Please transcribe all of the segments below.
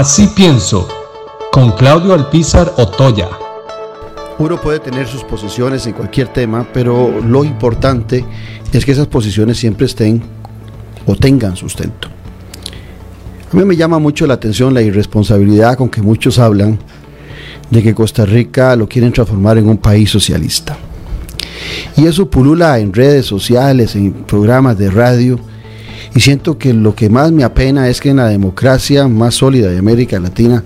Así pienso, con Claudio Alpizar Otoya. Uno puede tener sus posiciones en cualquier tema, pero lo importante es que esas posiciones siempre estén o tengan sustento. A mí me llama mucho la atención la irresponsabilidad con que muchos hablan de que Costa Rica lo quieren transformar en un país socialista. Y eso pulula en redes sociales, en programas de radio, y siento que lo que más me apena es que en la democracia más sólida de América Latina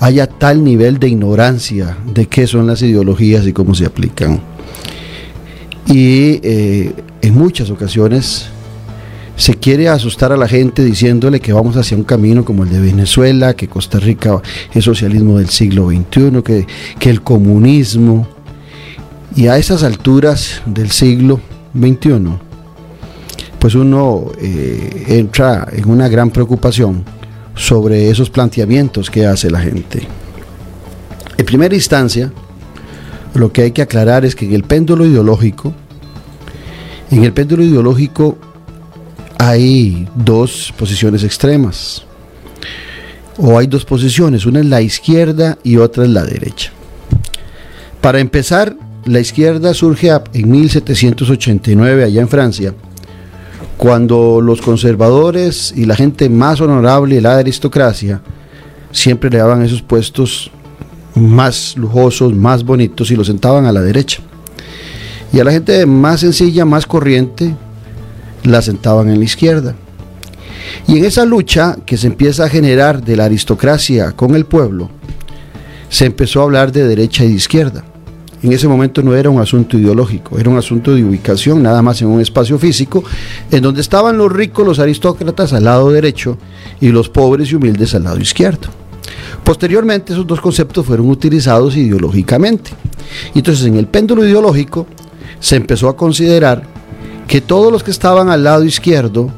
haya tal nivel de ignorancia de qué son las ideologías y cómo se aplican. Y eh, en muchas ocasiones se quiere asustar a la gente diciéndole que vamos hacia un camino como el de Venezuela, que Costa Rica es socialismo del siglo XXI, que, que el comunismo. Y a esas alturas del siglo XXI, pues uno eh, entra en una gran preocupación sobre esos planteamientos que hace la gente. En primera instancia, lo que hay que aclarar es que en el péndulo ideológico, en el péndulo ideológico hay dos posiciones extremas, o hay dos posiciones, una es la izquierda y otra es la derecha. Para empezar, la izquierda surge en 1789 allá en Francia, cuando los conservadores y la gente más honorable, la aristocracia, siempre le daban esos puestos más lujosos, más bonitos y los sentaban a la derecha. Y a la gente más sencilla, más corriente, la sentaban en la izquierda. Y en esa lucha que se empieza a generar de la aristocracia con el pueblo, se empezó a hablar de derecha y de izquierda. En ese momento no era un asunto ideológico, era un asunto de ubicación, nada más en un espacio físico, en donde estaban los ricos, los aristócratas al lado derecho y los pobres y humildes al lado izquierdo. Posteriormente esos dos conceptos fueron utilizados ideológicamente. Entonces en el péndulo ideológico se empezó a considerar que todos los que estaban al lado izquierdo,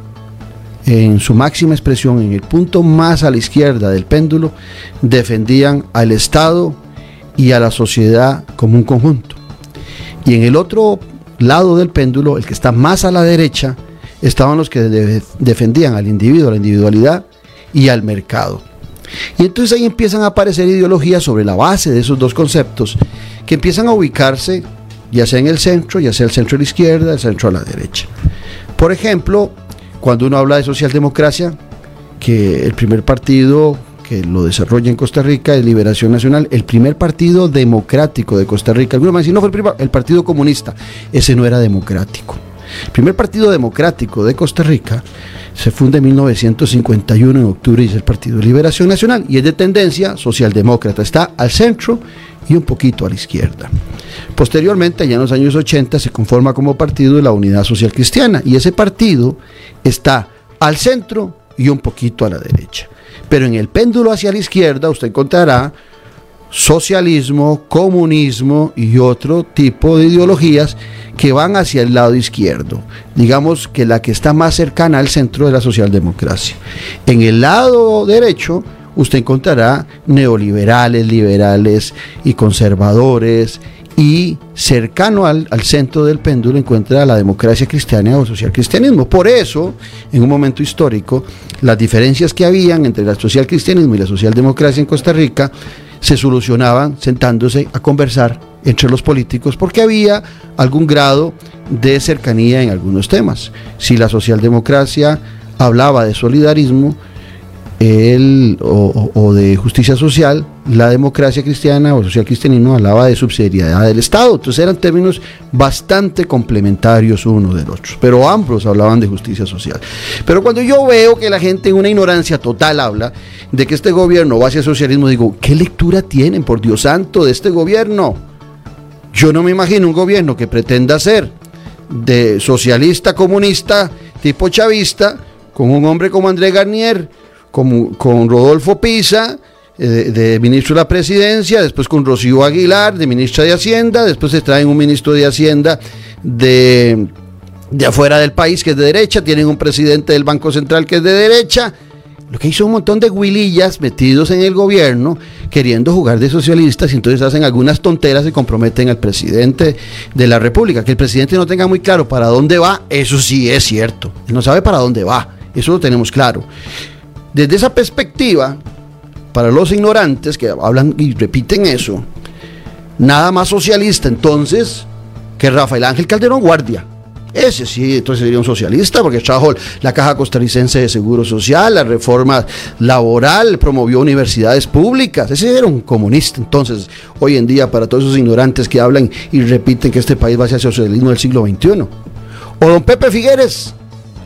en su máxima expresión, en el punto más a la izquierda del péndulo, defendían al Estado y a la sociedad como un conjunto. Y en el otro lado del péndulo, el que está más a la derecha, estaban los que defendían al individuo, a la individualidad y al mercado. Y entonces ahí empiezan a aparecer ideologías sobre la base de esos dos conceptos que empiezan a ubicarse ya sea en el centro, ya sea el centro a la izquierda, el centro a la derecha. Por ejemplo, cuando uno habla de socialdemocracia, que el primer partido que lo desarrolla en Costa Rica es Liberación Nacional, el primer partido democrático de Costa Rica. Algunos me dicen, no fue el, el Partido Comunista, ese no era democrático. El primer partido democrático de Costa Rica se funda en 1951 en octubre y es el Partido de Liberación Nacional y es de tendencia socialdemócrata, está al centro y un poquito a la izquierda. Posteriormente, ya en los años 80, se conforma como partido la Unidad Social Cristiana y ese partido está al centro y un poquito a la derecha. Pero en el péndulo hacia la izquierda usted encontrará socialismo, comunismo y otro tipo de ideologías que van hacia el lado izquierdo. Digamos que la que está más cercana al centro de la socialdemocracia. En el lado derecho usted encontrará neoliberales, liberales y conservadores y cercano al, centro del péndulo encuentra la democracia cristiana o social cristianismo. Por eso, en un momento histórico, las diferencias que habían entre el social cristianismo y la socialdemocracia en Costa Rica se solucionaban sentándose a conversar entre los políticos porque había algún grado de cercanía en algunos temas. Si la socialdemocracia hablaba de solidarismo, el, o, de justicia social, la democracia cristiana o social cristianismo hablaba de subsidiariedad del Estado. Entonces eran términos bastante complementarios uno del otro. Pero ambos hablaban de justicia social. Pero cuando yo veo que la gente en una ignorancia total habla de que este gobierno va hacia el socialismo, digo, ¿qué lectura tienen, por Dios santo, de este gobierno? Yo no me imagino un gobierno que pretenda ser de socialista, comunista, tipo chavista, con un hombre como André Garnier con, Rodolfo Pisa, eh, de, ministro de la presidencia, después con Rocío Aguilar, de ministra de Hacienda, después se traen un ministro de Hacienda de, de afuera del país que es de derecha, tienen un presidente del Banco Central que es de derecha. Lo que hizo un montón de huilillas metidos en el gobierno queriendo jugar de socialistas y entonces hacen algunas tonteras y comprometen al presidente de la República. Que el presidente no tenga muy claro para dónde va, eso sí es cierto. No sabe para dónde va, eso lo tenemos claro. Desde esa perspectiva, para los ignorantes que hablan y repiten eso, nada más socialista entonces que Rafael Ángel Calderón Guardia. Ese sí, entonces sería un socialista porque trajo la Caja Costarricense de Seguro Social, la reforma laboral, promovió universidades públicas. Ese era un comunista. Entonces, hoy en día, para todos esos ignorantes que hablan y repiten que este país va hacia el socialismo del siglo XXI. O don Pepe Figueres,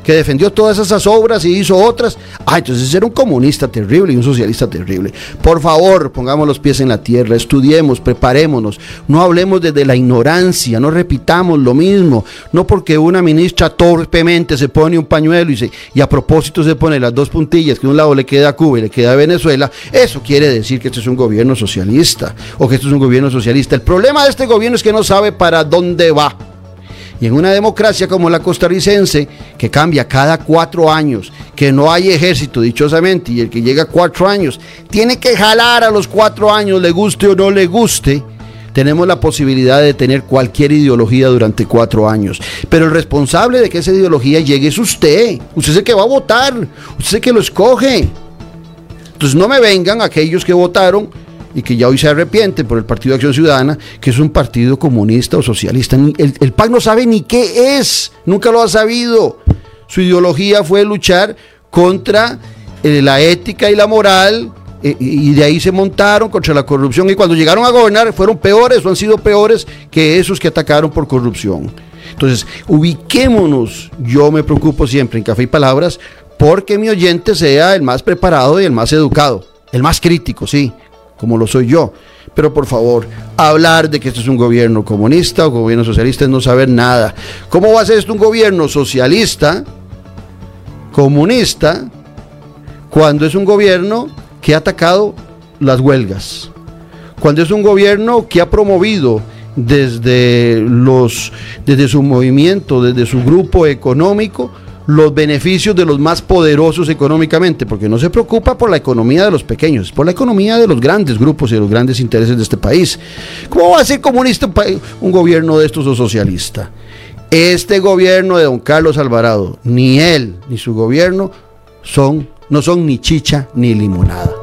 que defendió todas esas obras y hizo otras. Ah, entonces era un comunista terrible y un socialista terrible. Por favor, pongamos los pies en la tierra, estudiemos, preparémonos, no hablemos desde la ignorancia, no repitamos lo mismo, no porque una ministra torpemente se pone un pañuelo y, se, y a propósito se pone las dos puntillas, que de un lado le queda a Cuba y le queda a Venezuela, eso quiere decir que este es un gobierno socialista o que esto es un gobierno socialista. El problema de este gobierno es que no sabe para dónde va. Y en una democracia como la costarricense, que cambia cada cuatro años, que no hay ejército, dichosamente, y el que llega cuatro años, tiene que jalar a los cuatro años, le guste o no le guste, tenemos la posibilidad de tener cualquier ideología durante cuatro años. Pero el responsable de que esa ideología llegue es usted. Usted es el que va a votar. Usted es el que lo escoge. Entonces no me vengan aquellos que votaron y que ya hoy se arrepiente por el Partido de Acción Ciudadana, que es un partido comunista o socialista. El, el PAC no sabe ni qué es, nunca lo ha sabido. Su ideología fue luchar contra eh, la ética y la moral, eh, y de ahí se montaron contra la corrupción, y cuando llegaron a gobernar fueron peores o han sido peores que esos que atacaron por corrupción. Entonces, ubiquémonos, yo me preocupo siempre en Café y Palabras, porque mi oyente sea el más preparado y el más educado, el más crítico, sí, como lo soy yo. Pero por favor, hablar de que esto es un gobierno comunista o gobierno socialista es no saber nada. ¿Cómo va a ser esto un gobierno socialista, comunista, cuando es un gobierno que ha atacado las huelgas? Cuando es un gobierno que ha promovido desde los desde su movimiento, desde su grupo económico, los beneficios de los más poderosos económicamente, porque no se preocupa por la economía de los pequeños, por la economía de los grandes grupos y de los grandes intereses de este país. ¿Cómo va a ser comunista un gobierno de estos o socialista? Este gobierno de don Carlos Alvarado, ni él ni su gobierno son, no son ni chicha ni limonada.